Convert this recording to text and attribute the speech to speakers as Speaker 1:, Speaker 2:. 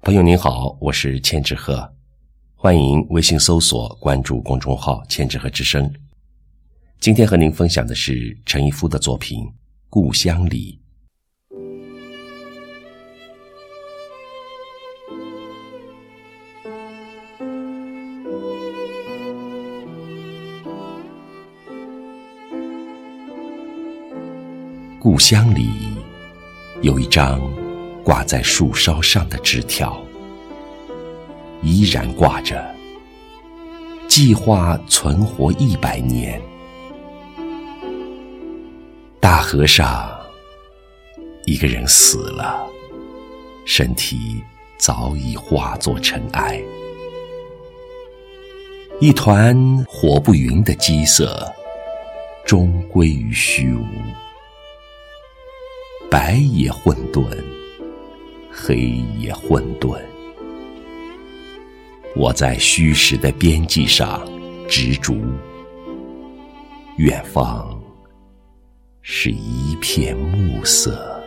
Speaker 1: 朋友您好，我是千纸鹤，欢迎微信搜索关注公众号“千纸鹤之声”。今天和您分享的是陈一夫的作品《故乡里》。故乡里有一张。挂在树梢上的枝条，依然挂着。计划存活一百年。大河上，一个人死了，身体早已化作尘埃。一团火不匀的鸡色，终归于虚无。白也混沌。黑夜混沌，我在虚实的边际上执着，远方是一片暮色。